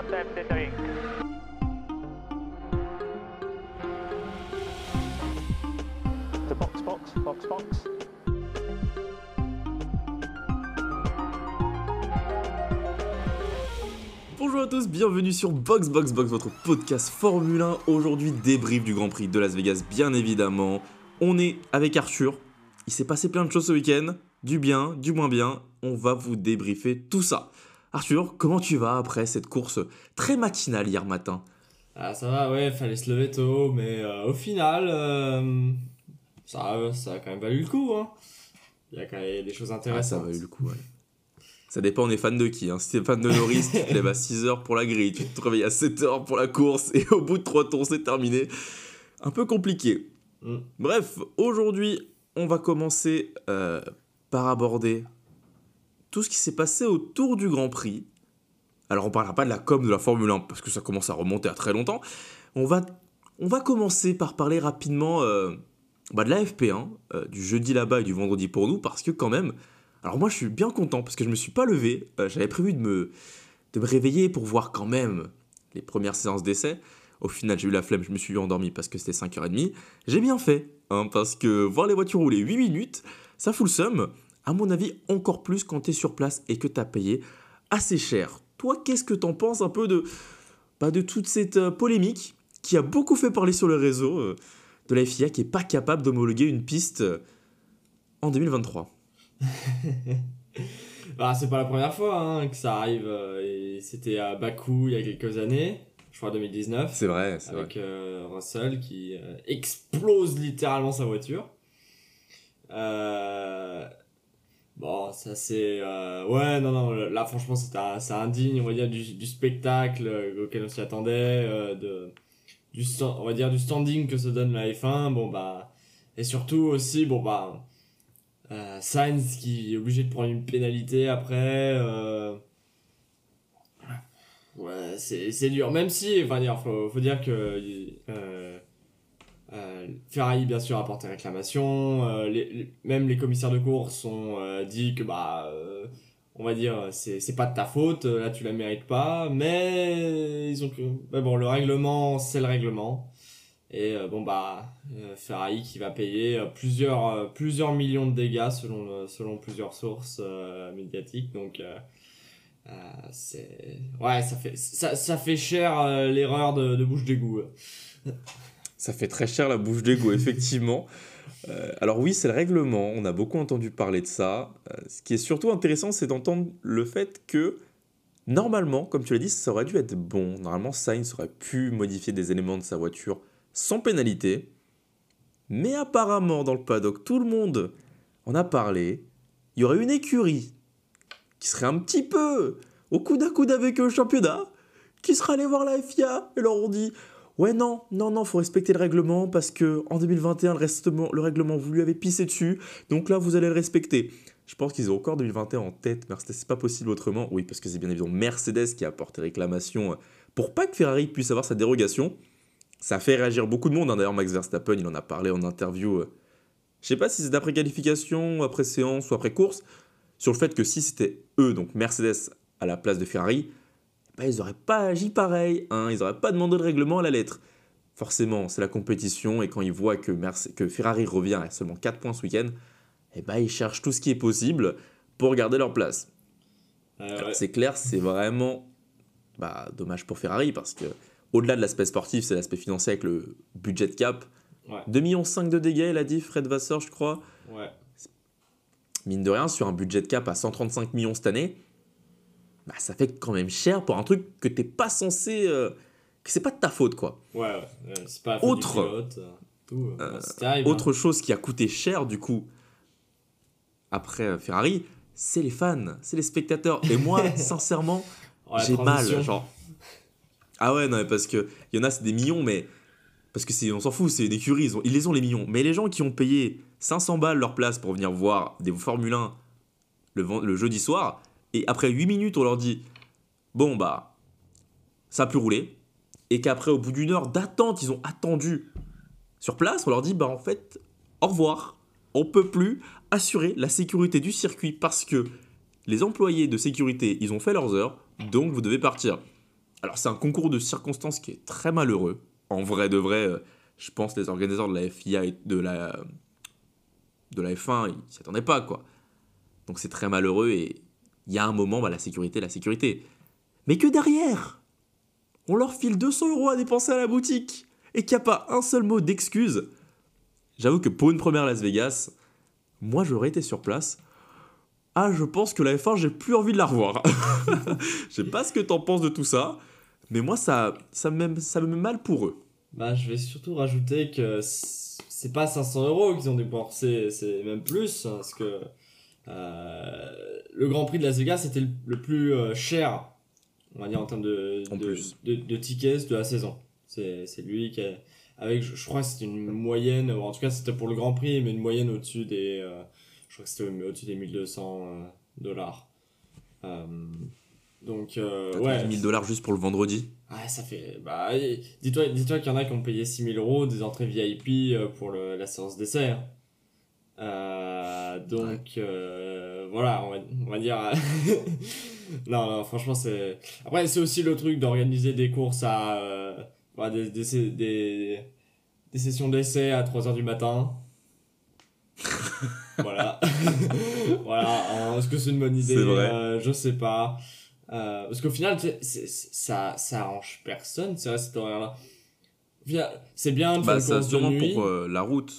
contact entering. The box, box, box, box. Bonjour à tous, bienvenue sur Box Box Box, votre podcast Formule 1. Aujourd'hui, débrief du Grand Prix de Las Vegas, bien évidemment. On est avec Arthur. Il s'est passé plein de choses ce week-end, du bien, du moins bien. On va vous débriefer tout ça. Arthur, comment tu vas après cette course très matinale hier matin? Ah, ça va, ouais, fallait se lever tôt, mais euh, au final, euh, ça, a- ça a quand même valu le coup. Hein. Il y a quand même des choses Ah, intéressantes. ça va eu le coup, ouais. Ça dépend, on est fan de qui. Hein. Si t'es fan de Norris, tu te lèves à 6h pour la grille, tu te réveilles à 7h pour la course, et au bout de 3 tours, c'est terminé. Un peu compliqué. Mm. Bref, aujourd'hui, on va commencer euh, par aborder tout ce qui s'est passé autour du Grand Prix. Alors, on parlera pas de la com de la Formule 1, parce que ça commence à remonter à très longtemps. On va, commencer par parler rapidement euh, bah, de la FP1, euh, du jeudi là-bas et du vendredi pour nous, parce que quand même, alors moi je suis bien content, parce que je me suis pas levé, euh, j'avais prévu de me, de me réveiller pour voir quand même les premières séances d'essai. Au final, j'ai eu la flemme, je me suis endormi parce que c'était 5h30. J'ai bien fait, hein, parce que voir les voitures rouler 8 minutes, ça fout le seum. À mon avis, encore plus quand tu es sur place et que tu as payé assez cher. Toi, qu'est-ce que t'en penses un peu de, bah, de toute cette euh, polémique qui a beaucoup fait parler sur le réseau euh, de la FIA qui est pas capable d'homologuer une piste euh, en 2023 Bah, c'est pas la première fois hein, que ça arrive. euh, et C'était à Bakou il y a quelques années, je crois 2019, C'est vrai, c'est avec euh, Russell qui explose littéralement sa voiture. Euh, Bon, ça c'est... euh, Ouais, non, non, là franchement c'est indigne, on va dire, du, du spectacle euh, auquel on s'y attendait, euh, de, du, on va dire, du standing que se donne la F1, bon bah... Et surtout aussi, bon bah... Euh, Sainz qui est obligé de prendre une pénalité après... Euh... Ouais, c'est dur, même si, enfin, dire, faut, faut dire que... Euh, Ferrari bien sûr a porté réclamation, euh, les, les- même les commissaires de course ont euh, dit que bah euh, on va dire c'est pas de ta faute, euh, là tu la mérites pas, mais ils ont mais bon le règlement c'est le règlement. Et euh, bon bah euh, Ferrari qui va payer euh, plusieurs euh, plusieurs millions de dégâts selon euh, selon plusieurs sources euh, médiatiques. Donc euh, euh, c'est ouais ça fait ça, ça fait cher euh, l'erreur de, de bouche d'égout. Ça fait très cher la bouche d'égo, effectivement. Euh, alors oui, c'est le règlement, on a beaucoup entendu parler de ça. Euh, ce qui est surtout intéressant, c'est d'entendre le fait que, normalement, comme tu l'as dit, ça aurait dû être bon. Normalement, Sainz aurait pu modifier des éléments de sa voiture sans pénalité. Mais apparemment, dans le paddock, tout le monde en a parlé. Il y aurait une écurie qui serait un petit peu au coude à coude avec eux au championnat, qui serait allé voir la FIA et leur ont dit Ouais, non, non, non, faut respecter le règlement parce que en 2021, le, règlement, vous lui avez pissé dessus, donc là, vous allez le respecter. Je pense qu'ils ont encore 2021 en tête, mais c'est pas possible autrement. Oui, parce que c'est bien évidemment Mercedes qui a porté réclamation euh, pour pas que Ferrari puisse avoir sa dérogation. Ça fait réagir beaucoup de monde, hein. d'ailleurs, Max Verstappen, il en a parlé en interview. euh, Je sais pas si c'est d'après qualification, après séance, ou après course, sur le fait que si c'était eux, donc Mercedes, à la place de Ferrari, bah, ils n'auraient pas agi pareil, hein, ils n'auraient pas demandé le règlement à la lettre. Forcément, c'est la compétition, et quand ils voient que, Merce- que Ferrari revient à seulement 4 points ce week-end, eh ben, ils cherchent tout ce qui est possible pour garder leur place. Ouais. C'est clair, c'est vraiment bah, dommage pour Ferrari, parce que au-delà de l'aspect sportif, c'est l'aspect financier avec le budget de cap. Ouais. 2,5 millions de dégâts, il a dit Fred Vasseur, je crois. Ouais. Mine de rien, sur un budget de cap à 135 millions cette année, bah, ça fait quand même cher pour un truc que t'es pas censé. euh, que c'est pas de ta faute, quoi. Ouais, ouais, ouais, c'est pas la faute Autre- du pilote, euh, tout, euh, Euh, terrible, Autre chose qui a coûté cher, du coup, après euh, Ferrari, c'est les fans, c'est les spectateurs. Et moi, sincèrement, hein. Oh, j'ai mal, genre. Ah ouais, non, mais parce que il y en a, c'est des millions, mais parce que on s'en fout, c'est une écurie, ils, ont- ils les ont les millions. Mais les gens qui ont payé 500 balles leur place pour venir voir des Formule 1 le, le jeudi soir, et après 8 minutes, on leur dit bon bah, ça a pu rouler, et qu'après, au bout d'une heure d'attente, ils ont attendu sur place, on leur dit bah en fait, au revoir, on peut plus assurer la sécurité du circuit parce que les employés de sécurité, ils ont fait leurs heures, donc vous devez partir. Alors, c'est un concours de circonstances qui est très malheureux. En vrai de vrai, euh, je pense les organisateurs de la FIA et de la, de la F1, ils s'y attendaient pas, quoi. Donc, c'est très malheureux et il y a un moment, bah, la sécurité, la sécurité. Mais que derrière, on leur file 200 euros à dépenser à la boutique et qu'il n'y a pas un seul mot d'excuse. J'avoue que pour une première Las Vegas, moi j'aurais été sur place. Ah, je pense que la F1, j'ai plus envie de la revoir. Je sais pas ce que t'en penses de tout ça, mais moi ça, ça, me, met- ça me met mal pour eux. Bah, je vais surtout rajouter que c'est pas 500 euros qu'ils ont dépensé, c'est même plus, parce que le Grand Prix de Las Vegas était le, le plus euh, cher, on va dire en termes de, En de, plus. de, de tickets de la saison. C'est lui qui a, avec, je, je crois que c'était une moyenne, en tout cas c'était pour le Grand Prix, mais une moyenne au-dessus des, euh, je crois que c'était au- au-dessus des 1200 euh, dollars. Euh, donc, euh, ouais. 1000 dollars juste pour le vendredi? Ah, ça fait. Bah, dis-toi dis qu'il y en a qui ont payé 6000 euros des entrées VIP euh, pour le- la séance d'essai. hein. Euh, donc, euh, voilà, on va, on va dire. non, non, franchement, c'est. Après, c'est aussi le truc d'organiser des courses à. euh, voilà, des, des, des, des sessions d'essai à 3h du matin. voilà. voilà. hein, Est-ce que c'est une bonne idée? Euh, Je sais pas. Euh, parce qu'au final, c'est- c'est- ça, ça arrange personne, c'est vrai, cet horaire-là. C'est bien de faire Bah, ça de sûrement nuit. pour euh, la route,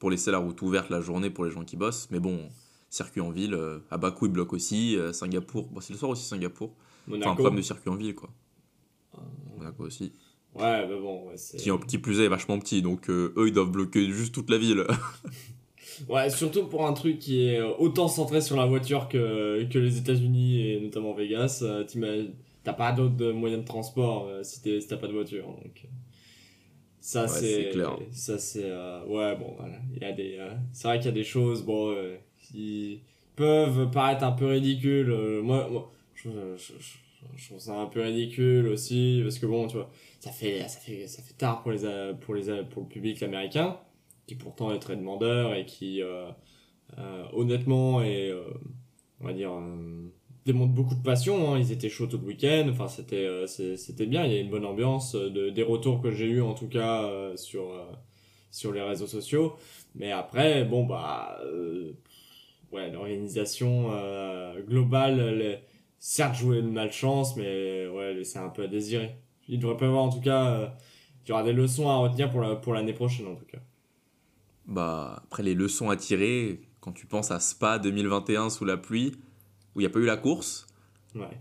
pour laisser la route ouverte la journée pour les gens qui bossent. Mais bon, circuit en ville, euh, à Bakou ils bloquent aussi, euh, Singapour, bon, c'est le soir aussi Singapour. Enfin, un Monaco. problème de circuit en ville quoi. Euh, Monaco aussi. Ouais, mais bon, ouais, c'est. Qui, en- qui plus est, est vachement petit, donc euh, eux ils doivent bloquer juste toute la ville. Ouais, surtout pour un truc qui est autant centré sur la voiture que, que les États-Unis et notamment Vegas. T'as pas d'autres moyens de transport euh, si t'es- si t'as pas de voiture. Donc, ça, Ouais, c'est. clair. Ça, c'est. euh, ouais, bon, voilà. Il y a des. euh, c'est vrai qu'il y a des choses, bon, euh, qui peuvent paraître un peu ridicules. moi, moi je, je- je- je trouve ça un peu ridicule aussi, parce que bon, tu vois, ça fait, ça fait, ça fait tard pour, les, pour, les, pour le public américain qui pourtant est très demandeur et qui honnêtement est on va dire euh, démontre beaucoup de passion hein. ils étaient chauds tout le week-end. Enfin c'était euh, c'est- c'était bien. Il y a une bonne ambiance euh, de, des retours que j'ai eu en tout cas euh, sur sur les réseaux sociaux. Mais après bon bah ouais l'organisation globale les- certes jouer une malchance mais ouais laisser un peu à désirer il devrait pas y avoir en tout cas il y aura des leçons à retenir pour la, pour l'année prochaine en tout cas. Bah, après les leçons à tirer, quand tu penses à Spa 2021 sous la pluie, où il n'y a pas eu la course, ouais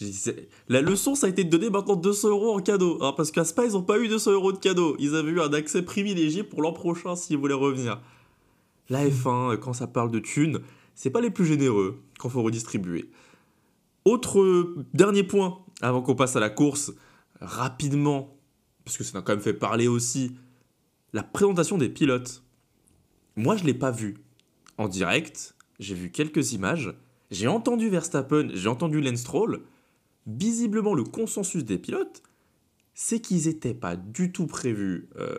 dis, la leçon ça a été de donner maintenant 200 euros en cadeau. Alors, parce qu'à Spa ils n'ont pas eu 200 euros de cadeau, ils avaient eu un accès privilégié pour l'an prochain s'ils voulaient revenir. La F1, euh, quand ça parle de thunes, c'est pas les plus généreux quand faut redistribuer. Autre euh, dernier point, avant qu'on passe à la course, rapidement, parce que ça a quand même fait parler aussi, la présentation des pilotes. Moi, je l'ai pas vu en direct. J'ai vu quelques images. J'ai entendu Verstappen, j'ai entendu Lance Stroll. Visiblement, le consensus des pilotes, c'est qu'ils n'étaient pas du tout prévus. euh,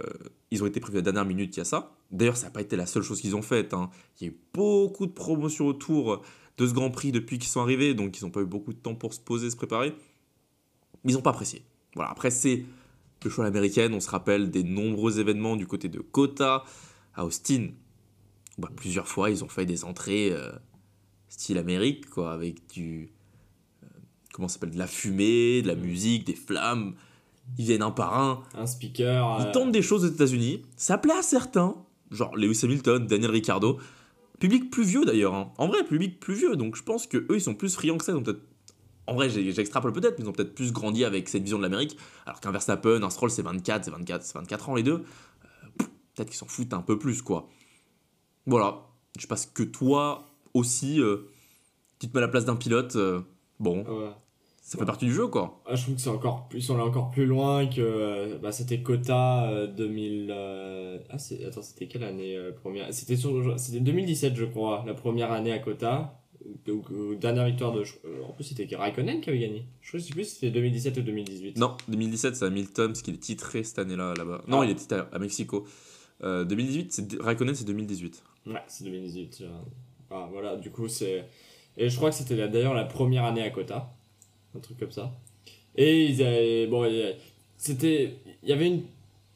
ils ont été prévus à la dernière minute, il y a ça. D'ailleurs, ça n'a pas été la seule chose qu'ils ont faite. hein. Il y a eu beaucoup de promotions autour de ce Grand Prix depuis qu'ils sont arrivés, donc ils n'ont pas eu beaucoup de temps pour se poser, se préparer. Ils n'ont pas apprécié. Voilà, après, c'est le choix à l'américaine. On se rappelle des nombreux événements du côté de Kota, à Austin. bah, plusieurs fois, ils ont fait des entrées euh, style Amérique, quoi, avec du. euh, comment ça s'appelle De la fumée, de la musique, des flammes. Ils viennent un par un. un speaker. Ils euh, tentent des choses aux États-Unis. Ça plaît à certains, genre Lewis Hamilton, Daniel Ricciardo. Public plus vieux d'ailleurs. hein. En vrai, public plus vieux. Donc je pense que eux, ils sont plus friands que ça. Ils ont peut-être. En vrai, j'extrapole peut-être, mais ils ont peut-être plus grandi avec cette vision de l'Amérique. Alors qu'un Verstappen, un Stroll, c'est 24, c'est 24, c'est 24 ans les deux. Euh, peut-être qu'ils s'en foutent un peu plus, quoi. Voilà. Je sais pas ce que toi aussi, euh, tu te mets à la place d'un pilote. euh, bon, ouais. ça fait partie du jeu, quoi. Ah, je trouve que c'est encore plus, on est encore plus loin que euh, bah, c'était Kota euh, 2000 euh, ah c'est attends c'était quelle année première c'était sur c'était 2017 je crois la première année à Kota donc dernière victoire de en plus c'était Raikkonen qui avait gagné je sais plus si c'était 2017 ou 2018 Non, 2017, c'est Hamilton, parce qu'il est titré cette année-là, là-bas. Non, Ah. il est titré à Mexico. Euh, 2018, c'est Raikkonen, c'est 2018. Ouais, c'est 2018. euh. Voilà, du coup, c'est. Et je crois que c'était d'ailleurs la première année à Kota. Un truc comme ça. Et ils avaient- bon, c'était, il y avait une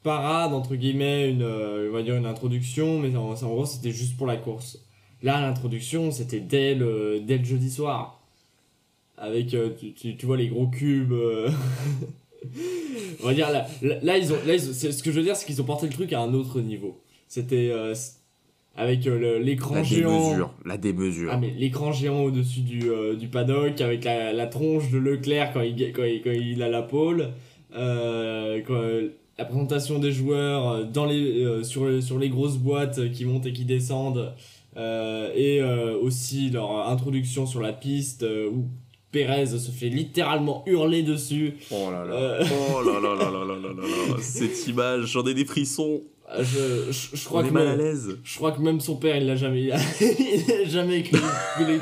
parade entre guillemets, une, euh, on va dire une introduction, mais en, gros c'était juste pour la course. Là, l'introduction, c'était dès le, dès le jeudi soir. Avec, euh, tu, tu, vois, les gros cubes. euh, on va dire, là, là, là, ce que je veux dire, c'est qu'ils ont porté le truc à un autre niveau. C'était avec euh, l'écran géant. démesure, la démesure. Ah, mais l'écran géant au-dessus du, euh, du paddock, avec la, la tronche de Leclerc quand il, quand il, quand il a la pole. Euh, quand, euh, la présentation des joueurs euh, dans les, euh, sur, les- sur les grosses boîtes qui montent et qui descendent. et aussi leur introduction sur la piste où Pérez se fait littéralement hurler dessus. Oh là là. Oh là là là là là là là là. Cette image, j'en ai des frissons. Je, je, je crois On que est mal à même- l'aise. Je crois que même son père, il l'a jamais, il a, il a jamais écrit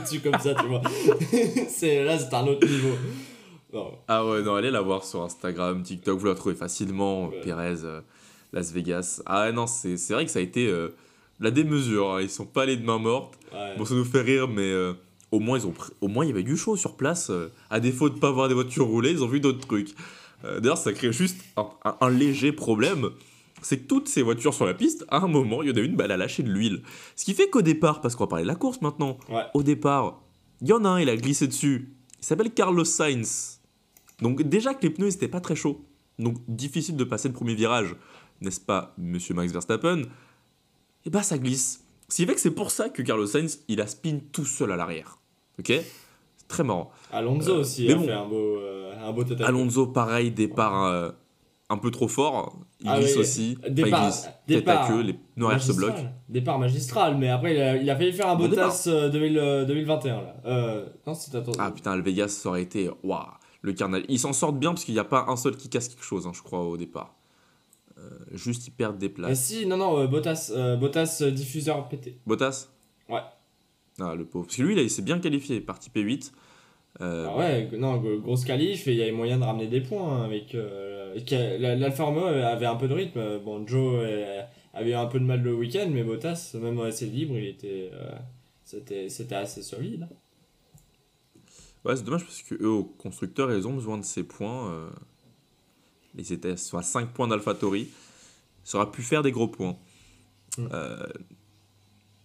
dessus comme ça, tu vois. c'est, là, c'est un autre niveau. Non. Ah ouais, non, allez la voir sur Instagram, TikTok, vous la trouvez facilement. Ouais. Pérez, euh, Las Vegas. Ah ouais, non, c'est c'est vrai que ça a été euh, la démesure. hein. Ils sont pas allés de main morte. Ouais. Bon, ça nous fait rire, mais euh, au moins ils ont, pr- au moins il y avait du show sur place. à défaut de pas voir des voitures rouler, ils ont vu d'autres trucs. Euh, D'ailleurs, ça crée juste un, un- un léger problème. C'est que toutes ces voitures sur la piste, à un moment, il y en a une, bah, elle a lâché de l'huile. Ce qui fait qu'au départ, parce qu'on va parler de la course maintenant, Ouais. au départ, il y en a un, il a glissé dessus. Il s'appelle Carlos Sainz. Donc déjà que les pneus n'étaient pas très chauds. Donc difficile de passer le premier virage, n'est-ce pas, monsieur Max Verstappen? Et bah ça glisse. Ce qui fait que c'est pour ça que Carlos Sainz, il a spin tout seul à l'arrière. Ok? Très marrant. Alonso Euh, aussi a bon. fait un beau, euh, un beau total. Alonso, pareil, départ euh, un peu trop fort. Il Ah glisse oui, aussi. Enfin, départ- il glisse. Tête à queue, les arrière se magistral. bloquent. Départ magistral, mais après, il a, il a failli faire un Bon Bottas euh, 2000, euh, 2021, là. Euh, non. Ah putain, le Vegas, ça aurait été. Waouh Le carnal. Ils s'en sortent bien parce qu'il n'y a pas un seul qui casse quelque chose, hein, je crois, au départ. Euh, juste, ils perdent des Ah, places. si, non, non, euh, Bottas, euh, Bottas euh, diffuseur pété. Bottas Ouais. Ah, le pauvre. Parce que lui, là, il s'est bien qualifié, parti P8. Euh, Ah ouais, non, gros- grosse qualif et il y avait moyen de ramener des points hein, avec. Euh, l'Alfa Romeo avait un peu de rythme. Bon, Joe avait un peu de mal le week-end, mais Bottas, même assez libre, il était. euh, c'était, c'était assez solide. Ouais, c'est dommage parce que eux, au constructeur, ils ont besoin de ces points. euh, Ils étaient à 5 points d'AlphaTauri. Ça aurait pu faire des gros points. Euh,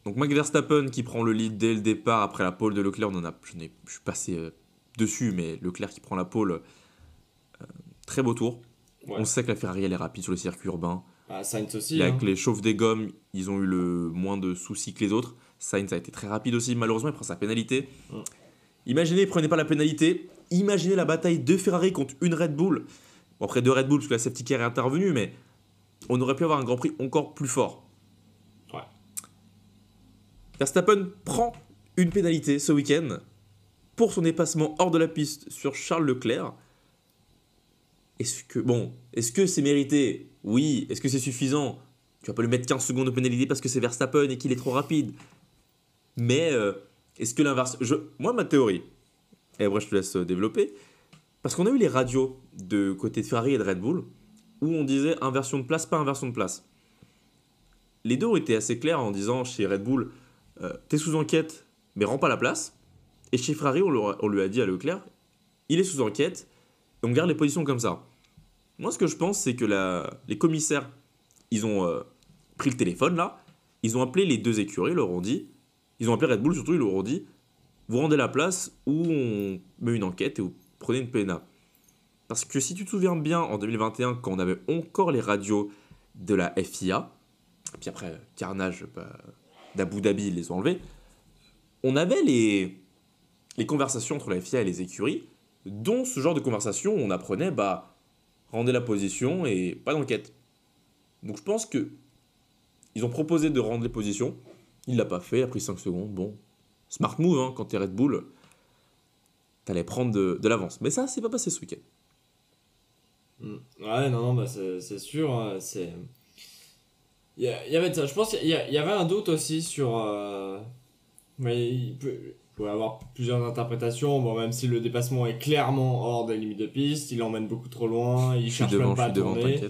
Donc, Max Verstappen qui prend le lead dès le départ après la pole de Leclerc. On en a, je, suis passé euh, dessus, mais Leclerc qui prend la pole. très beau tour. Ouais. On sait que la Ferrari elle est rapide sur le circuit urbain. Ah, Sainz aussi. Là, hein. avec les chauffes des gommes, ils ont eu le moins de soucis que les autres. Sainz a été très rapide aussi. Malheureusement, il prend sa pénalité. Mm. Imaginez, il prenait pas la pénalité. Imaginez la bataille de Ferrari contre une Red Bull. Bon, après deux Red Bull, parce que la safety car est intervenue, mais on aurait pu avoir un Grand Prix encore plus fort. Ouais. Verstappen prend une pénalité ce week-end pour son dépassement hors de la piste sur Charles Leclerc. Est-ce que, bon, est-ce que c'est mérité? Oui. Est-ce que c'est suffisant? Tu vas pas lui mettre 15 secondes de pénalité parce que c'est Verstappen et qu'il est trop rapide. Mais euh, est-ce que l'inverse? Moi, ma théorie, et après je te laisse euh, développer, parce qu'on a eu les radios de côté de Ferrari et de Red Bull où on disait inversion de place, pas inversion de place. Les deux ont été assez clairs en disant chez Red Bull, euh, t'es sous enquête, mais rends pas la place. Et chez Ferrari, on, on lui a dit à Leclerc, il est sous enquête, et on garde les positions comme ça. Moi, ce que je pense, c'est que les commissaires, ils ont euh, pris le téléphone là, ils ont appelé les deux écuries, ils leur ont dit, ils ont appelé Red Bull surtout, ils leur ont dit, vous rendez la place ou on met une enquête et vous prenez une PNA. Parce que si tu te souviens bien, en 2021, quand on avait encore les radios de la FIA, puis après, carnage bah, d'Abu Dhabi, ils les ont enlevés, on avait les conversations entre la FIA et les écuries, dont ce genre de conversation on apprenait, bah, rendez la position et pas d'enquête. Donc je pense que ils ont proposé de rendre les positions, il l'a pas fait, il a pris 5 secondes, bon, smart move, hein, quand t'es Red Bull, t'allais prendre de, l'avance. Mais ça, c'est pas passé ce week-end. Mm. Ouais, non, non, bah c'est sûr. hein, c'est. Il y, avait. Je pense qu'il y, avait un doute aussi sur. euh, Mais y avoir plusieurs interprétations. Bon, même si le dépassement est clairement hors des limites de piste, il emmène beaucoup trop loin, il Je cherche devant, même pas à devant, tourner.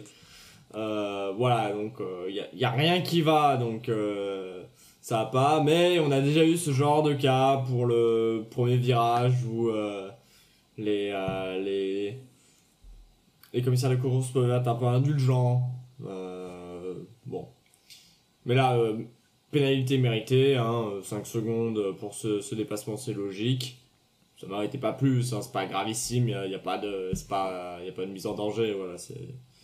Euh, voilà, donc euh, il n'y a, y a rien qui va, donc euh, ça va pas. Mais on a déjà eu ce genre de cas pour le premier virage où euh, les, euh, les, les commissaires de course peuvent être un peu indulgents. Euh, bon. Mais là, euh, pénalité méritée, hein, 5 secondes pour ce, ce dépassement, c'est logique. Ça m'arrêtait pas plus, hein, c'est pas gravissime, il n'y a, pas de, c'est pas, y a pas de mise en danger, voilà.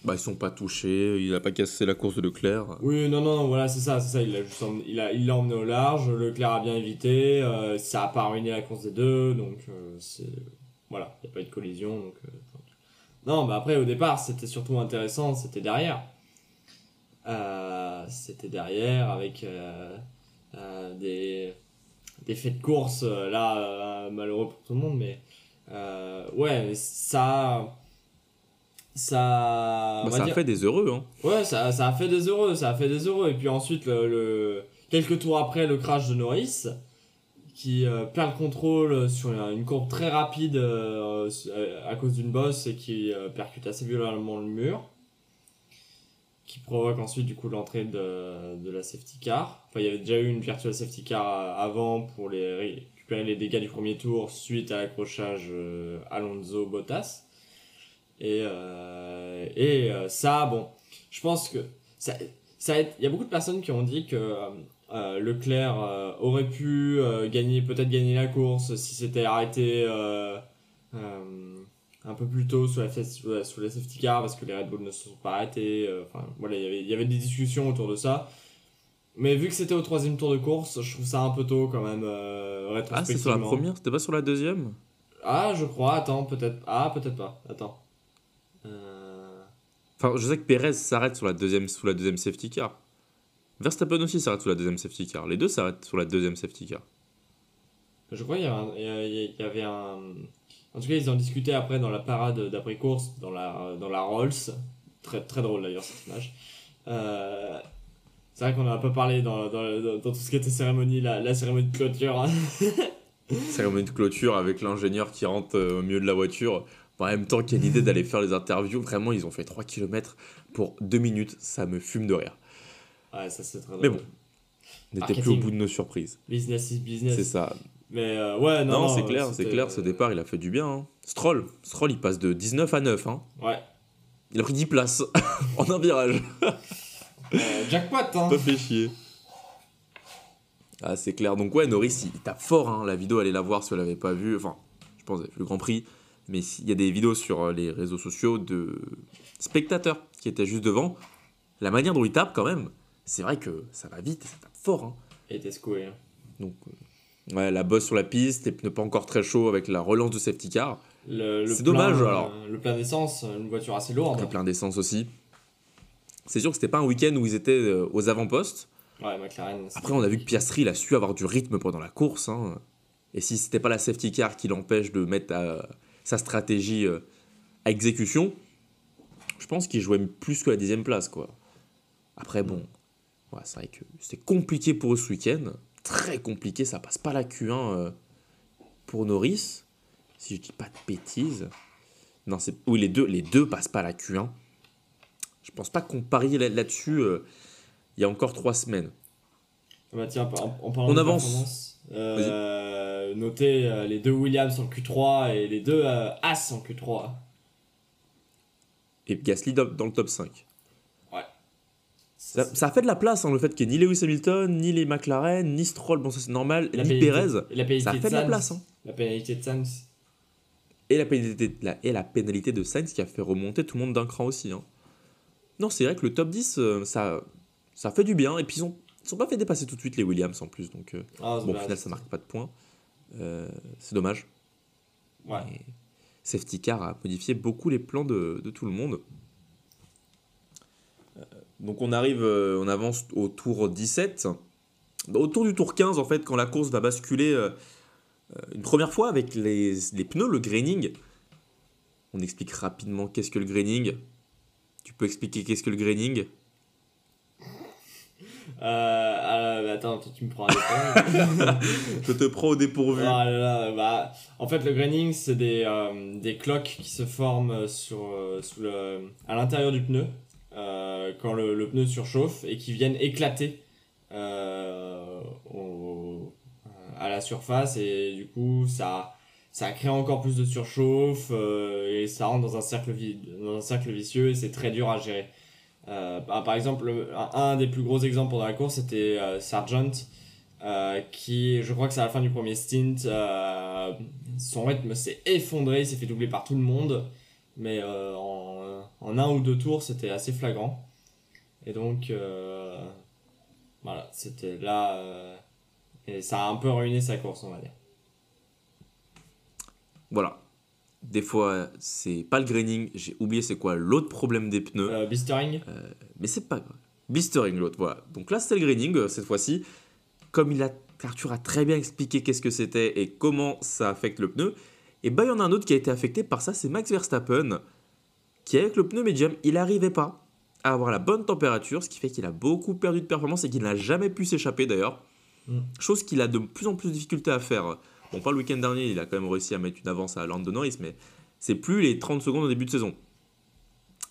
Bah, ils sont pas touchés, il a pas cassé la course de Leclerc. Oui, non, non, voilà, c'est ça, c'est ça, il l'a emmené, il a, il l'a emmené au large, Leclerc a bien évité, euh, ça a pas ruiné la course des deux, donc euh, c'est, voilà, il n'y a pas eu de collision, donc... euh, non, bah après, au départ, c'était surtout intéressant, c'était derrière. Euh, c'était derrière avec euh, euh, des, des faits de course, là, malheureux pour tout le monde, mais ouais, mais ça. Ça. Bah, ça dire- a fait des heureux, hein. Ouais, ça, ça a fait des heureux, ça a fait des heureux. Et puis ensuite, le, le- quelques tours après, le crash de Norris, qui euh, perd le contrôle sur une une courbe très rapide euh, à cause d'une bosse et qui euh, percute assez violemment le mur. Qui provoque ensuite du coup l'entrée de, de la safety car. Enfin, il y avait déjà eu une virtual safety car euh, avant pour les récupérer les dégâts du premier tour suite à l'accrochage euh, Alonso-Bottas. Et, euh, et ça, bon, je pense que ça, ça il y a beaucoup de personnes qui ont dit que Leclerc aurait pu gagner, peut-être gagner la course si c'était arrêté un peu plus tôt sous la, la, safety car parce que les Red Bull ne se sont pas arrêtés. euh, Enfin, voilà, il y avait- il y avait des discussions autour de ça. Mais vu que c'était au troisième tour de course, je trouve ça un peu tôt quand même. Euh, Ah, c'est sur la première, c'était pas sur la deuxième? Ah, je crois. Attends, peut-être. Ah, peut-être pas. Attends. Euh... Enfin, je sais que Perez s'arrête sur la deuxième, sous la deuxième safety car. Verstappen aussi s'arrête sous la deuxième safety car. Les deux s'arrêtent sur la deuxième safety car. Je crois qu'il y, y y avait un. En tout cas, ils en discutaient après dans la parade d'après-course, dans la, dans la Rolls. Très, très drôle d'ailleurs cette image. Euh, C'est vrai qu'on en a pas parlé dans, dans, dans, dans tout ce qui était cérémonie, la, la cérémonie de clôture. Cérémonie de clôture avec l'ingénieur qui rentre euh, au milieu de la voiture. En même temps qu'il y a l'idée d'aller faire les interviews. Vraiment, ils ont fait 3 km pour 2 minutes. Ça me fume de rire. Ouais, ça c'est très drôle. Mais bon. On n'était plus au bout de nos surprises. Business is business. C'est ça. Mais euh, ouais, non. Non, non, c'est clair, c'est clair. Ce départ, il a fait du bien. hein. Stroll. Stroll, il passe de 19 à 9. Hein. Ouais. Il a pris 10 places en un virage. Euh, jackpot, hein. Ça fait chier. Ah, c'est clair. Donc, ouais, Norris, il, tape fort. hein. La vidéo, allez la voir si vous l'avez pas vue. Enfin, je pense, le Grand Prix. Mais il y a des vidéos sur euh, les réseaux sociaux de spectateurs qui étaient juste devant. La manière dont il tape, quand même, c'est vrai que ça va vite et ça tape fort. hein. Et t'es secoué. hein. Donc, euh, ouais, la bosse sur la piste, les pneus pas encore très chauds avec la relance de safety car. C'est dommage, euh, alors. Le plein d'essence, une voiture assez lourde. Le plein d'essence aussi. C'est sûr que c'était pas un week-end où ils étaient euh, aux avant-postes. Ouais, McLaren. Après, on a vu que Piastri, il a su avoir du rythme pendant la course. hein. Et si c'était pas la safety car qui l'empêche de mettre euh, sa stratégie euh, à exécution, je pense qu'il jouait plus que la dixième place. quoi. Après, bon, ouais, c'est vrai que c'était compliqué pour eux ce week-end. Très compliqué, ça passe pas la Q1 euh, pour Norris. Si je dis pas de bêtises. Non, c'est oui, les deux, les deux passent pas la Q1. Je pense pas qu'on pariait là- là-dessus euh, il y a encore trois semaines. Bah tiens, en, en parlant On de avance. euh, notez euh, les deux Williams en Q3 et les deux As en Q3. Et Gasly dans, dans le top 5. Ça, a fait de la place, hein, le fait qu'il n'y ait ni Lewis Hamilton, ni les McLaren, ni Stroll, bon ça c'est normal, La ni Perez. et la pénalité Ça a de fait de la place. hein. La pénalité de Sainz. Et, la pénalité, la, et la pénalité de Sainz qui a fait remonter tout le monde d'un cran aussi. hein. Non, c'est vrai que le top 10, euh, ça, ça fait du bien. Et puis ils ils sont pas fait dépasser tout de suite les Williams en plus. Donc euh, Ah, bon, au final, ça marque pas de points. Euh, c'est dommage. Ouais. Et Safety Car a modifié beaucoup les plans de, de tout le monde. Donc on arrive, euh, on avance au tour 17. Au tour du tour 15, en fait, quand la course va basculer euh, euh, une première fois avec les, les pneus, le graining. On explique rapidement qu'est-ce que le graining. Tu peux expliquer qu'est-ce que le graining? Euh, euh, bah, attends, toi, tu me prends un détail. Je te prends au dépourvu. Ah là là, bah, en fait, le graining, c'est des, euh, des cloques qui se forment sur, sous le, à l'intérieur du pneu quand le, pneu surchauffe et qui viennent éclater euh, à la surface et du coup, ça, ça crée encore plus de surchauffe euh, et ça rentre dans un cercle, dans un cercle vicieux et c'est très dur à gérer. Euh, par exemple, le- un, des plus gros exemples pendant la course, c'était euh, Sargent, euh, qui, je crois que c'est à la fin du premier stint, euh, son rythme s'est effondré, il s'est fait doubler par tout le monde, mais euh, en, en un ou deux tours, c'était assez flagrant. Et donc, euh, voilà, c'était là, euh, et ça a un peu ruiné sa course, on va dire. Voilà. Des fois, c'est pas le graining. J'ai oublié c'est quoi l'autre problème des pneus. Euh, Bistering Mais c'est pas grave. Blistering l'autre, voilà. Donc là, c'était le graining euh, cette fois-ci. Comme il a, Arthur a très bien expliqué qu'est-ce que c'était et comment ça affecte le pneu, et bah il y en a un autre qui a été affecté par ça, c'est Max Verstappen, qui avec le pneu médium, il n'arrivait pas à avoir la bonne température, ce qui fait qu'il a beaucoup perdu de performance et qu'il n'a jamais pu s'échapper d'ailleurs. Mm. Chose qu'il a de plus en plus de difficultés à faire. Bon, pas le week-end dernier, il a quand même réussi à mettre une avance à Lando Norris, mais c'est plus les 30 secondes au début de saison.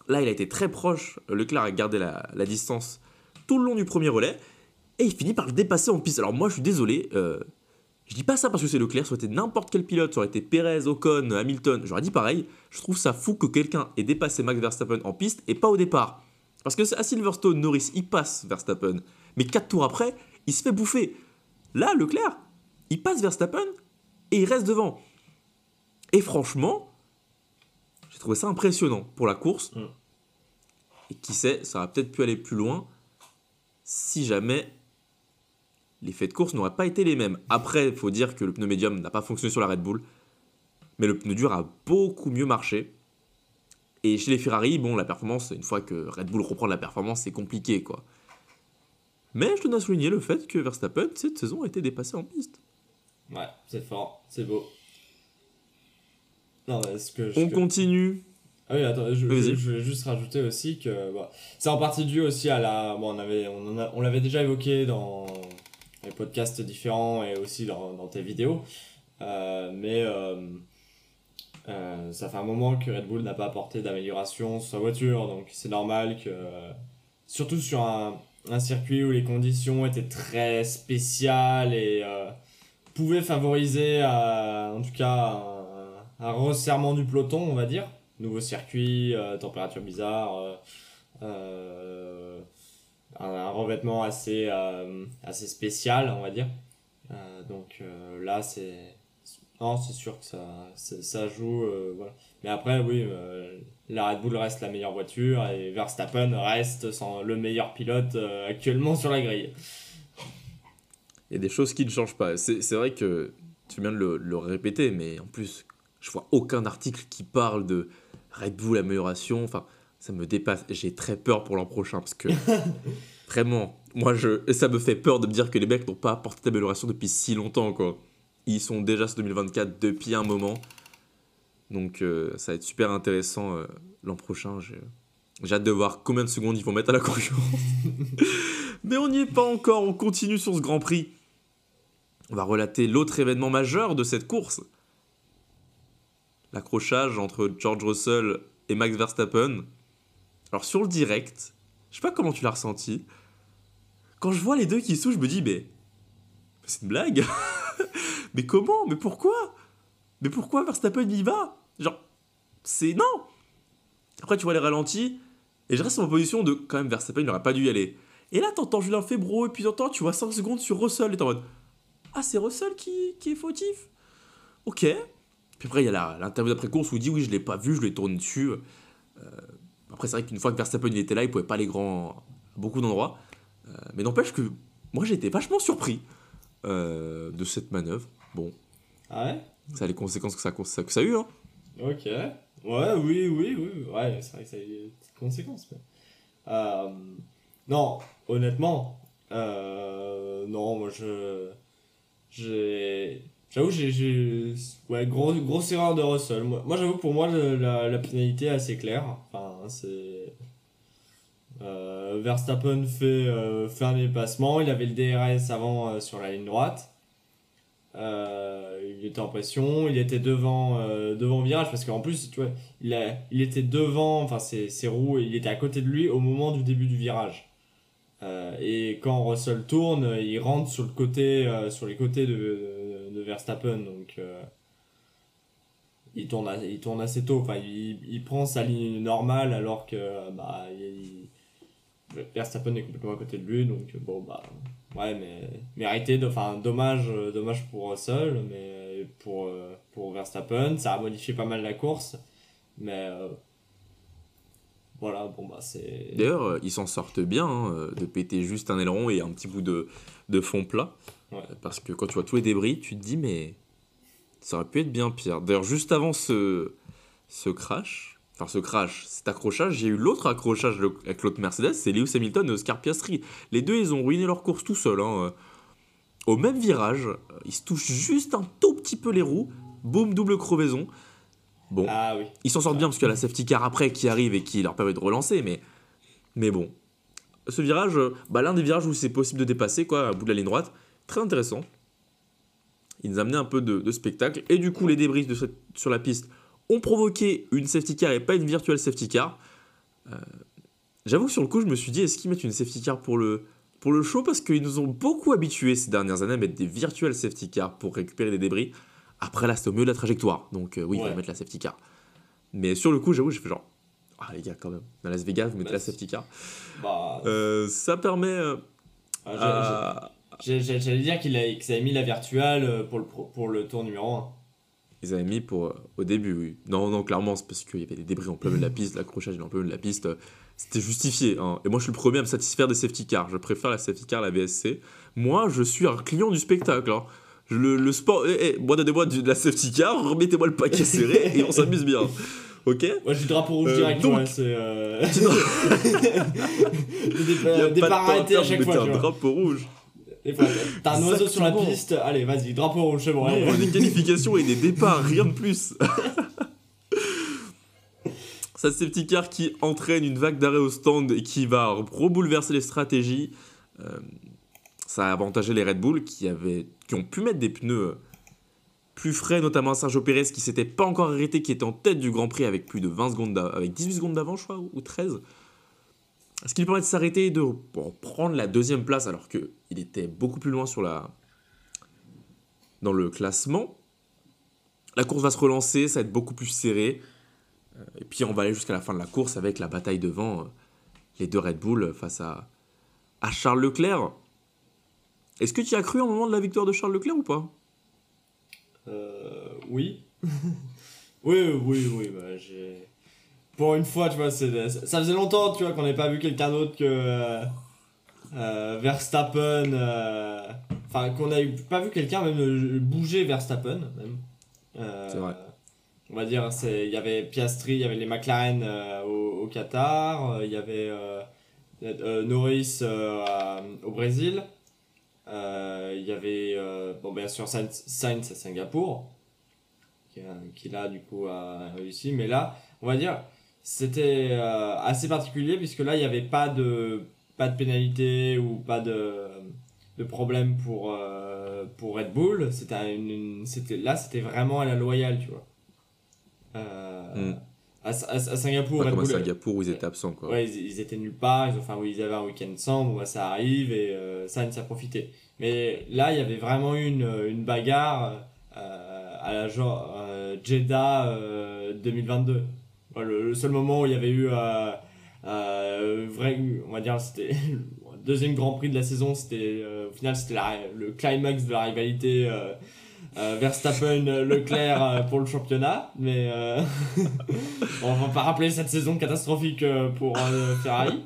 Là, il a été très proche. Leclerc a gardé la, la distance tout le long du premier relais. Et il finit par le dépasser en piste. Alors moi, je suis désolé. euh, je dis pas ça parce que c'est Leclerc. Ça aurait été n'importe quel pilote. Ça aurait été Perez, Ocon, Hamilton. J'aurais dit pareil. Je trouve ça fou que quelqu'un ait dépassé Max Verstappen en piste et pas au départ. Parce que à Silverstone, Norris, il passe Verstappen. Mais 4 tours après, il se fait bouffer. Là, Leclerc, il passe Verstappen et il reste devant. Et franchement, j'ai trouvé ça impressionnant pour la course. Mm. Et qui sait, ça aurait peut-être pu aller plus loin si jamais les faits de course n'auraient pas été les mêmes. Après, il faut dire que le pneu médium n'a pas fonctionné sur la Red Bull, mais le pneu dur a beaucoup mieux marché. Et chez les Ferrari, bon, la performance, une fois que Red Bull reprend la performance, c'est compliqué, quoi. Mais je tenais à souligner le fait que Verstappen, cette saison, a été dépassé en piste. Ouais, c'est fort, c'est beau. Non, ce que je. On continue. Ah oui, attends, je, Vas-y. je, je voulais juste rajouter aussi que bah, c'est en partie dû aussi à la. Bon, on avait, on, on l'avait déjà évoqué dans les podcasts différents et aussi dans, tes vidéos, Euh, mais euh, euh, ça fait un moment que Red Bull n'a pas apporté d'amélioration sur sa voiture, donc c'est normal que, surtout sur un, circuit où les conditions étaient très spéciales et pouvaient favoriser, en tout cas, un, resserrement du peloton, on va dire. Nouveau circuit, température bizarre, un, revêtement assez, euh, assez spécial, on va dire. Euh, donc euh, là, c'est. C'est sûr que ça, ça joue. Mais après, oui, la Red Bull reste la meilleure voiture et Verstappen reste sans, le meilleur pilote actuellement sur la grille. Il y a des choses qui ne changent pas. C'est vrai que tu viens de le, le répéter, mais en plus, je vois aucun article qui parle de Red Bull amélioration. Enfin, ça me dépasse. J'ai très peur pour l'an prochain parce que vraiment, moi, je, ça me fait peur de me dire que les mecs n'ont pas apporté d'amélioration depuis si longtemps, quoi. Ils sont déjà sur 2024 depuis un moment. Donc, euh, ça va être super intéressant euh, l'an prochain. J'ai j'ai hâte de voir combien de secondes ils vont mettre à la concurrence. Mais on n'y est pas encore, on continue sur ce Grand Prix. On va relater l'autre événement majeur de cette course. L'accrochage entre George Russell et Max Verstappen. Alors sur le direct, je sais pas comment tu l'as ressenti. Quand je vois les deux qui touchent, je me dis, mais... c'est une blague Mais comment? Mais pourquoi? Mais pourquoi Verstappen y va? Genre, c'est... Non Après tu vois les ralentis, et je reste en position de, quand même, Verstappen, il n'aurait pas dû y aller. Et là, t'entends Julien Febro, et puis t'entends, tu vois 5 secondes sur Russell, et t'es en mode Ah, c'est Russell qui, est fautif? Ok. Puis après, il y a l'interview d'après-course où il dit Oui, je l'ai pas vu, je l'ai tourné dessus. Euh, après, c'est vrai qu'une fois que Verstappen il était là, il pouvait pas aller grand à beaucoup d'endroits. Euh, mais n'empêche que moi, j'ai été vachement surpris euh, de cette manœuvre. Bon, Ah ouais? Ça a les conséquences que ça, que ça, que ça a eu. Hein. Ok. Ouais, oui, oui, oui. Ouais, c'est vrai que ça a eu des petites conséquences. Mais... Euh, non, honnêtement, non, moi je. J'ai. J'avoue, j'ai. j'ai- Ouais, gros, grosse erreur de Russell. Moi, j'avoue, pour moi, la, la pénalité est assez claire. C'est. Euh, Verstappen fait, euh, dépassement. Il avait le DRS avant euh, sur la ligne droite. Euh, il était en pression, il était devant, devant le virage parce qu'en plus, tu vois, il, il était devant, enfin ses, ses roues, il était à côté de lui au moment du début du virage. Et quand Russell tourne, il rentre sur le côté, sur les côtés de, de Verstappen, donc il tourne, il tourne assez tôt. Enfin, il, il prend sa ligne normale alors que bah, il, Verstappen est complètement à côté de lui. Donc, bon, bah, ouais, mais mérité. Enfin, dommage, dommage pour Russell, mais pour, pour Verstappen, ça a modifié pas mal la course. Mais euh, voilà, bon, bah, c'est. D'ailleurs, ils s'en sortent bien hein, de péter juste un aileron et un petit bout de, de fond plat. Ouais. Parce que quand tu vois tous les débris, tu te dis, mais ça aurait pu être bien pire. D'ailleurs, juste avant ce, ce crash, enfin ce crash, cet accrochage, j'ai eu l'autre accrochage avec l'autre Mercedes, c'est Lewis Hamilton et Oscar Piastri. Les deux, ils ont ruiné leur course tout seuls. hein. Au même virage, ils se touchent juste un tout petit peu les roues. Boum, double crevaison. Bon, Ah oui. ils s'en sortent bien parce qu'il y a la safety car après qui arrive et qui leur permet de relancer, mais, mais bon. Ce virage, euh, bah, l'un des virages où c'est possible de dépasser, quoi, à bout de la ligne droite, très intéressant. Il nous a amené un peu de, de spectacle. Et du coup, les débris de cette- sur la piste ont provoqué une safety car et pas une virtuelle safety car. Euh, J'avoue que sur le coup, je me suis dit, est-ce qu'ils mettent une safety car pour le, pour le show? Parce qu'ils nous ont beaucoup habitués ces dernières années à mettre des virtuelles safety cars pour récupérer des débris. Après, là, c'était au milieu de la trajectoire. Donc, euh, oui, il Ouais. faut mettre la safety car. Mais sur le coup, j'avoue, j'ai fait genre, ah les gars, quand même, dans Las Vegas, vous mettez Bah, la safety car. Bah, Euh, ça permet ah, J'allais dire qu'ils avaient mis la virtuelle euh, pour le, pour le tour numéro 1. Ils avaient mis pour, euh, au début, oui. Non, non, clairement, c'est parce qu'il y avait des débris en plein milieu de la piste, l'accrochage en plein milieu de la piste. euh, C'était justifié. hein. Et moi, je suis le premier à me satisfaire des safety cars. Je préfère la safety car à la VSC. Moi, je suis un client du spectacle. hein. Le, le sport. Eh, eh, moi, donnez-moi de la safety car, remettez-moi le paquet serré et on s'amuse bien. Ok? Moi j'ai le drapeau rouge Euh, direct, donc- ouais, c'est. Euh... Tu dois- le Il départ, y a pas de départ temps à chaque fois. un vois. drapeau rouge. Des fois, T'as un oiseau sur la piste, allez vas-y, drapeau rouge, c'est bon. On allez. veut des qualifications et des départs, rien de plus. Ça, c'est petit car qui entraîne une vague d'arrêt au stand et qui va rebouleverser les stratégies. Euh, ça a avantagé les Red Bull qui, avaient, qui ont pu mettre des pneus plus frais, notamment Sergio Pérez qui s'était pas encore arrêté, qui était en tête du Grand Prix avec plus de 20 secondes, avec 18 secondes d'avance, je crois, ou 13. Ce qui lui permet de s'arrêter et de prendre la deuxième place alors qu'il était beaucoup plus loin sur la, dans le classement. La course va se relancer, ça va être beaucoup plus serré. Euh, Et puis on va aller jusqu'à la fin de la course avec la bataille devant euh, les deux Red Bull face à, à Charles Leclerc. Est-ce que tu as cru au moment de la victoire de Charles Leclerc ou pas? Euh, oui. oui, oui, oui, bah. Pour une fois, tu vois, ça faisait longtemps, tu vois, qu'on n'avait pas vu quelqu'un d'autre que Verstappen. euh, Enfin, qu'on n'avait pas vu quelqu'un même euh, bouger Verstappen, même. Euh, C'est vrai. On va dire, c'est- il y avait Piastri, il y avait les McLaren euh, au, au Qatar, euh, il y avait euh, euh, Norris euh, à- au Brésil. Euh, Il y avait, euh, bon, bien sûr, Sainz, Sainz à Singapour, qui, qui là, du coup, a réussi. Mais là, on va dire, c'était euh, assez particulier, puisque là, il n'y avait pas de, pas de pénalité ou pas de, de problème pour, euh, pour Red Bull. C'était une, une- c'était, là, c'était vraiment à la loyale, tu vois. Euh, Mm. à, à- à Singapour, Red comme à Bull, Singapour où ils étaient absents. Quoi. Ouais, ils, ils étaient nulle part, ils, ont, enfin, oui, ils avaient un week-end sans, bon, bah, ça arrive et euh, Sainz a profité. Mais là, il y avait vraiment eu une, une bagarre euh, à la genre Jeddah euh, 2022. Voilà, le, le seul moment où il y avait eu euh, vrai, on va dire, c'était le deuxième Grand Prix de la saison, c'était euh, au final c'était le climax de la rivalité euh, euh, Verstappen-Leclerc euh, pour le championnat. Mais euh, on va pas rappeler cette saison catastrophique pour Ferrari.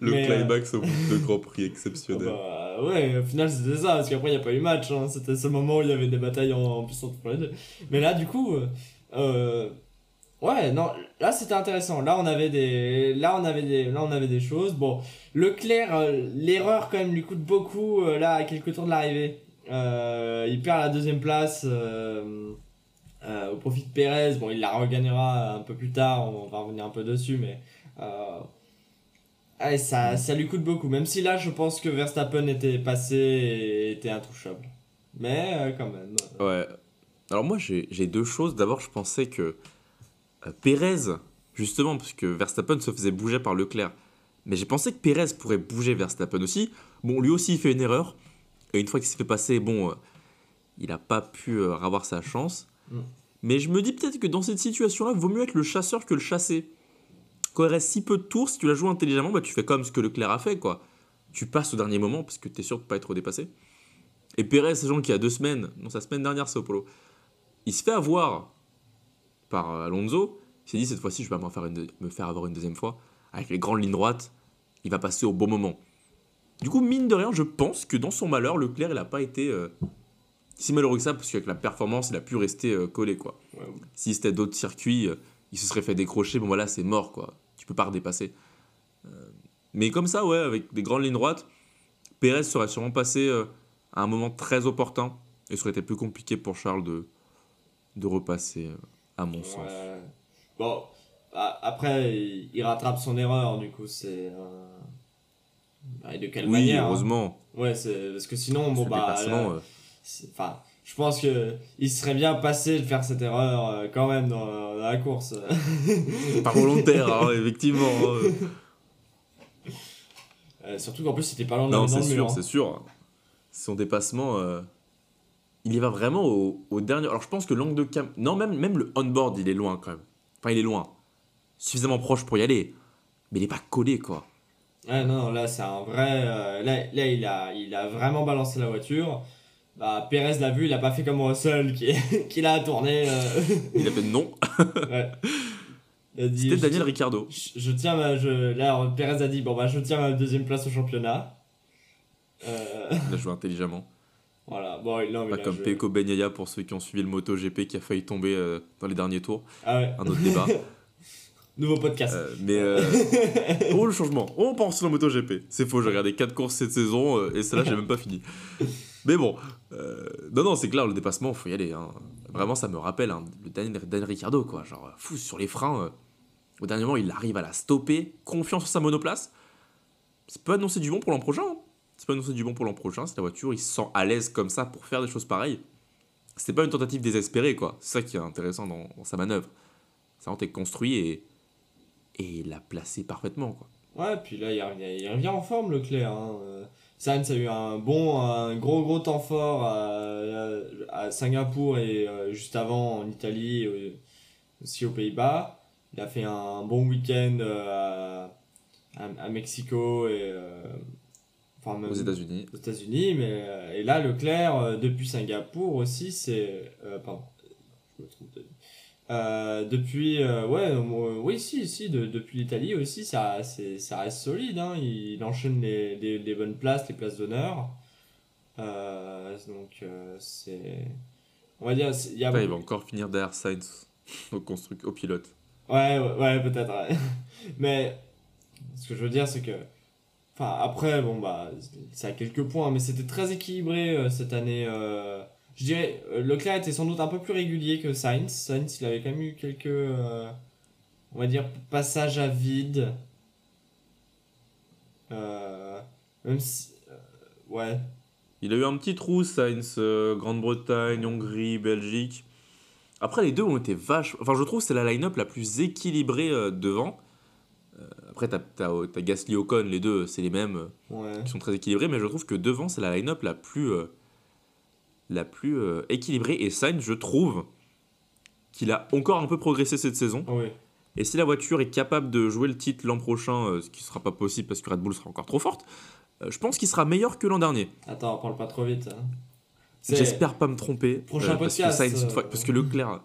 Le Mais, climax au bout de Grand Prix exceptionnel. Bah, ouais, au final c'était ça, parce qu'après il n'y a pas eu match, hein. c'était ce moment où il y avait des batailles en, en puissance les deux. Mais là du coup, ouais, non, là c'était intéressant, là on avait des, là on avait des, choses. Bon, Leclerc, euh, l'erreur quand même lui coûte beaucoup euh, là à quelques tours de l'arrivée. Euh, il perd la deuxième place au profit de Perez, bon il la regagnera un peu plus tard, on va revenir un peu dessus, mais... Ça, ça lui coûte beaucoup. Même si là, je pense que Verstappen était passé et était intouchable. Mais quand même. Ouais. Alors moi j'ai deux choses. D'abord je pensais que Pérez, justement, parce que Verstappen se faisait bouger par Leclerc, mais j'ai pensé que Pérez pourrait bouger Verstappen aussi. Bon, lui aussi il fait une erreur. Et une fois qu'il s'est fait passer, bon, euh, il n'a pas pu euh, avoir sa chance. Mm. Mais je me dis peut-être que dans cette situation-là, vaut mieux être le chasseur que le chassé. Quand il reste si peu de tours, si tu la joues intelligemment, bah, tu fais comme ce que Leclerc a fait, quoi. Tu passes au dernier moment parce que tu es sûr de pas être dépassé. Et Pérez, sachant qu'il y a deux semaines, non, sa semaine dernière, c'est au polo, il se fait avoir par euh, Alonso. Il s'est dit cette fois-ci, je vais pas me faire, une- me faire avoir une deuxième fois. Avec les grandes lignes droites, il va passer au bon moment. Du coup, mine de rien, je pense que dans son malheur, Leclerc, il n'a pas été euh, si malheureux que ça, parce qu'avec la performance, il a pu rester euh, collé, quoi. Ouais. Si c'était d'autres circuits, euh, il se serait fait décrocher, bon voilà, c'est mort, quoi. Tu peux pas redépasser. Mais comme ça, ouais, avec des grandes lignes droites, Pérez serait sûrement passé à un moment très opportun, et ce aurait été plus compliqué pour Charles de, de repasser, à mon sens. Ouais. Bon, après, il, rattrape son erreur, du coup, c'est. bah, et de quelle Oui, manière hein. heureusement. Ouais, c'est parce que sinon, bon, bah. là, euh, Enfin, je pense que il serait bien passé de faire cette erreur euh, quand même dans, dans la course. pas volontaire, hein, effectivement. hein. Euh, surtout qu'en plus, c'était pas loin de Non, c'est sûr, hein. c'est sûr. Son dépassement, euh, il y va vraiment au, au dernier. Alors je pense que l'angle de cam. Non, même, même le on-board, il est loin quand même. Enfin, il est loin. Suffisamment proche pour y aller. Mais il est pas collé, quoi. Ouais, non, là, c'est un vrai. euh, là, là il, a, il a vraiment balancé la voiture. Bah, Pérez l'a vu, il a pas fait comme Russell qui, qui l'a tourné. euh, Il a fait non. ouais. C'était je- Daniel Ricciardo. Je, je tiens ma. Je, là, Pérez a dit bon, bah, je tiens ma deuxième place au championnat. Euh, Il a joué intelligemment. Voilà, bon, non, mais Pas comme Peko Benyaya pour ceux qui ont suivi le MotoGP qui a failli tomber euh, dans les derniers tours. Ah ouais, Un autre débat. nouveau podcast. Euh, mais. euh, Oh, le changement. Oh, on pense sur le MotoGP. C'est faux, j'ai regardé 4 courses cette saison et celle-là, j'ai même pas fini. Mais bon. Non, non, c'est clair, le dépassement, faut y aller. hein. Vraiment, ça me rappelle hein, le Daniel, Daniel Ricciardo, quoi. Genre, fou sur les freins. Au dernier moment, il arrive à la stopper, confiant sur sa monoplace. Ça peut annoncer du bon pour l'an prochain. hein. Ça peut annoncer du bon pour l'an prochain. Si la voiture, il se sent à l'aise comme ça pour faire des choses pareilles. C'était pas une tentative désespérée, quoi. C'est ça qui est intéressant dans, sa manœuvre. Ça a été construit et, et l'a placé parfaitement, quoi. Ouais, puis là, il revient, en forme, Leclerc. Hein. Euh, Sainz a eu un bon, un gros, gros temps fort à, Singapour et euh, juste avant en Italie, au- aussi aux Pays-Bas. Il a fait un bon week-end euh, à, à, à Mexico et euh, enfin, même Aux États-Unis. aux États-Unis. Mais, euh, et là, Leclerc, euh, depuis Singapour aussi, c'est. euh, pardon, je me trompe de- euh, depuis, euh, ouais, oui, si, si, de- depuis l'Italie aussi, ça, c'est, ça reste solide. Hein, il, enchaîne les, les, les bonnes places, les places d'honneur. Donc, c'est. On va dire, il y a. Putain, il va encore finir derrière Sainz au, construc- au pilote. Ouais, ouais, ouais, peut-être. ouais. mais ce que je veux dire, c'est que. Enfin, après, bon, bah, c'est à quelques points, mais c'était très équilibré euh, cette année. euh, je dirais, euh, Leclerc était sans doute un peu plus régulier que Sainz. Sainz, il avait quand même eu quelques. on va dire, passages à vide. Même si. ouais. Il a eu un petit trou, Sainz, Grande-Bretagne, Hongrie, Belgique. Après, les deux ont été vaches. Enfin, je trouve que c'est la line-up la plus équilibrée devant. Après, t'as, t'as, t'as Gasly Ocon, les deux, c'est les mêmes, Ouais. qui sont très équilibrés, mais je trouve que devant, c'est la line-up la plus, euh, la plus euh, équilibrée. Et Sainz, je trouve qu'il a encore un peu progressé cette saison. Et si la voiture est capable de jouer le titre l'an prochain, euh, ce qui ne sera pas possible parce que Red Bull sera encore trop forte, je pense qu'il sera meilleur que l'an dernier. Attends, parle pas trop vite. hein. J'espère pas me tromper. Prochain parce, que podcast, Sainz, fois- parce que Leclerc,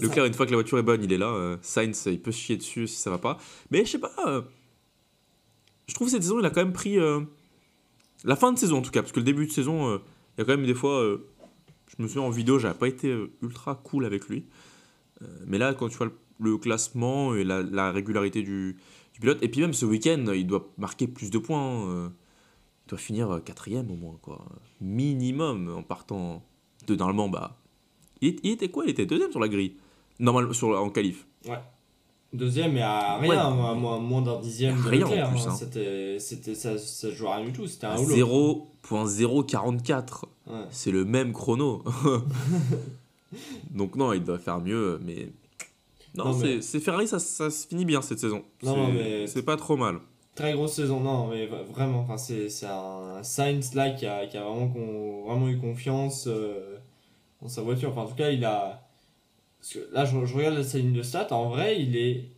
Leclerc, une fois que la voiture est bonne, il est là. euh, Sainz, il peut se chier dessus si ça va pas. Mais je sais pas. euh, je trouve que cette saison, il a quand même pris. euh, la fin de saison en tout cas, parce que le début de saison, il y a quand même des fois. je me souviens en vidéo, j'avais pas été ultra cool avec lui. Mais là, quand tu vois le, le classement et la, la régularité du, du pilote, et puis même ce week-end, il doit marquer plus de points. hein, il doit finir quatrième au moins, quoi. Minimum en partant de normalement, bah. Il, il était quoi? Il était deuxième sur la grille. Normal, sur, en qualif. Deuxième, mais à rien, Ouais. à moins, moins d'un dixième de Rien, en Leclerc. plus, hein. hein. C'était, c'était, ça, ça jouait à rien du tout. C'était un À ou l'autre. 0.044. Ouais. C'est le même chrono. Donc non, il doit faire mieux, mais... Non, Non, c'est mais- Ferrari, ça, ça se finit bien cette saison. Non, mais- C'est pas trop mal. Très grosse saison, non, mais vraiment, c'est, c'est un Sainz là qui a, qui a vraiment, con- vraiment eu confiance euh, dans sa voiture. Enfin, en tout cas, il a. Parce que là, je, je regarde sa ligne de stats. En vrai, il est.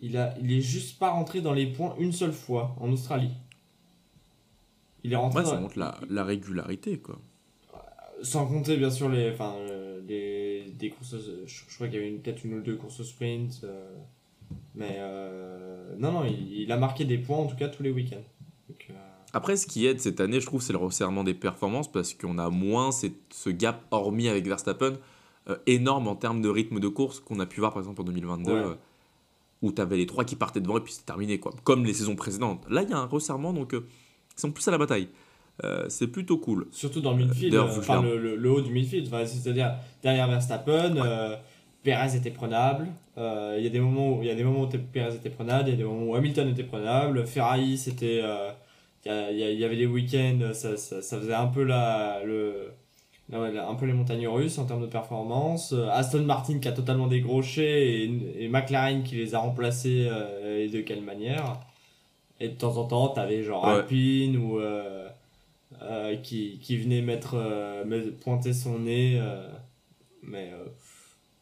Il, a, il est juste pas rentré dans les points une seule fois en Australie. Il est rentré Ouais, ça dans- montre la, la régularité, quoi. Sans compter bien sûr les, enfin, euh, les, des courses, je, je crois qu'il y avait peut-être une ou deux courses au sprint, euh, mais euh, non, non, il, il a marqué des points en tout cas tous les week-ends. Après, ce qui aide cette année, je trouve, c'est le resserrement des performances parce qu'on a moins ce gap, hormis avec Verstappen, euh, énorme en termes de rythme de course qu'on a pu voir par exemple en 2022, Ouais. euh, où tu avais les trois qui partaient devant et puis c'est terminé, quoi. Comme les saisons précédentes. Là, il y a un resserrement, donc euh, ils sont plus à la bataille. Euh, c'est plutôt cool. surtout dans le midfield, euh, enfin le, le- le haut du midfield, enfin, c'est-à-dire derrière Verstappen, euh, Perez était prenable. Il y a des moments où il y a des moments où Perez était prenable, il y a des moments où Hamilton était prenable. Ferrari, c'était, il y, avait des week-ends, ça, ça, ça faisait un peu la, le, un peu les montagnes russes en termes de performance. Euh, Aston Martin qui a totalement décroché et, et McLaren qui les a remplacés euh, et de quelle manière. Et de temps en temps, t'avais genre Ouais. Alpine ou euh, euh, qui, qui venait mettre, euh, pointer son nez. euh, mais euh,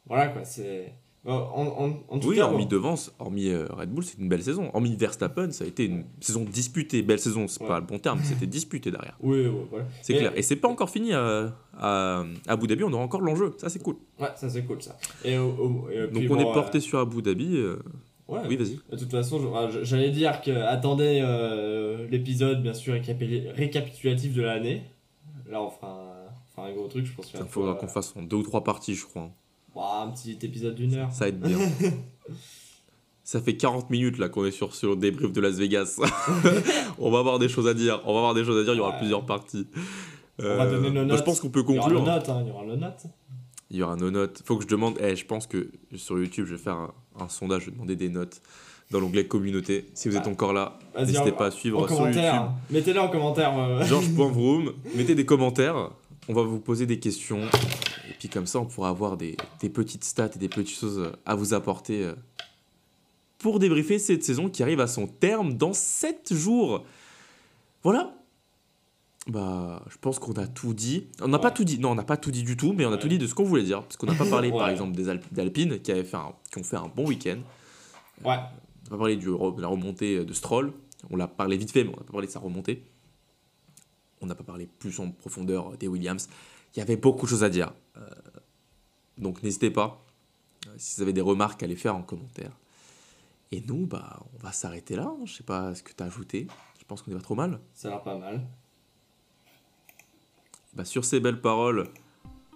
voilà quoi, c'est. En, en, en tout Oui, cas, hormis bon, devance, hormis euh, Red Bull, c'est une belle saison. Hormis Verstappen, ça a été une saison disputée. Belle saison, c'est Ouais. pas le bon terme, c'était disputé derrière. Oui, ouais, voilà. C'est clair. Et c'est pas encore fini à, à, à Abu Dhabi, on aura encore l'enjeu. Ça, c'est cool. Ouais, ça c'est cool ça. Et, Donc on est porté euh, sur Abu Dhabi. euh, ouais, Oui, vas-y. De toute façon, ah, j'allais dire que attendez euh, l'épisode bien sûr récapi- récapitulatif de l'année. Là, on fera un, on fera un gros truc, je pense. Il faudra qu'on fasse en deux ou trois parties, je crois. Bah, un petit épisode d'une heure. Ça aide bien. Ça fait 40 minutes là qu'on est sur, le débrief de Las Vegas. on va avoir des choses à dire. On va avoir des choses à dire. Il y aura Ouais. plusieurs parties. On va donner nos bah, notes. je pense qu'on peut Il y aura le conclure. hein, il y aura le note. Il y aura nos notes. Faut que je demande. Eh, je pense que sur YouTube, je vais faire un, un sondage. Je vais demander des notes dans l'onglet communauté. Si vous êtes Bah, encore là, n'hésitez pas à suivre sur YouTube. hein. mettez-le en commentaire. euh. Georges.vroom, mettez des commentaires, on va vous poser des questions, et puis comme ça on pourra avoir des, des petites stats et des petites choses à vous apporter euh, pour débriefer cette saison qui arrive à son terme dans 7 jours. Voilà. Bah, je pense qu'on a tout dit. On n'a pas tout dit. Non, on n'a pas tout dit du tout, mais on a Ouais. tout dit de ce qu'on voulait dire. Parce qu'on n'a pas parlé, par exemple, des Alp- d'Alpine qui, avaient fait un- qui ont fait un bon week-end. Ouais, On n'a pas parlé du, de la remontée de Stroll. On l'a parlé vite fait, mais on n'a pas parlé de sa remontée. On n'a pas parlé plus en profondeur des Williams. Il y avait beaucoup de choses à dire. Euh, donc n'hésitez pas, euh, si vous avez des remarques, à les faire en commentaire. Et nous, bah, on va s'arrêter là. Je sais pas ce que tu as ajouté. Je pense qu'on est pas trop mal. ça a l'air pas mal. Bah, sur ces belles paroles,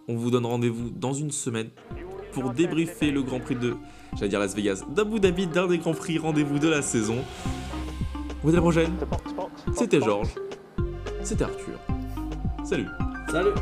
on vous donne rendez-vous dans une semaine pour débriefer le Grand Prix de, j'allais dire Las Vegas, d'Abu Dhabi, d'un des Grands Prix rendez-vous de la saison. On vous dit à la prochaine. C'était. Georges. C'était Arthur. Salut. Salut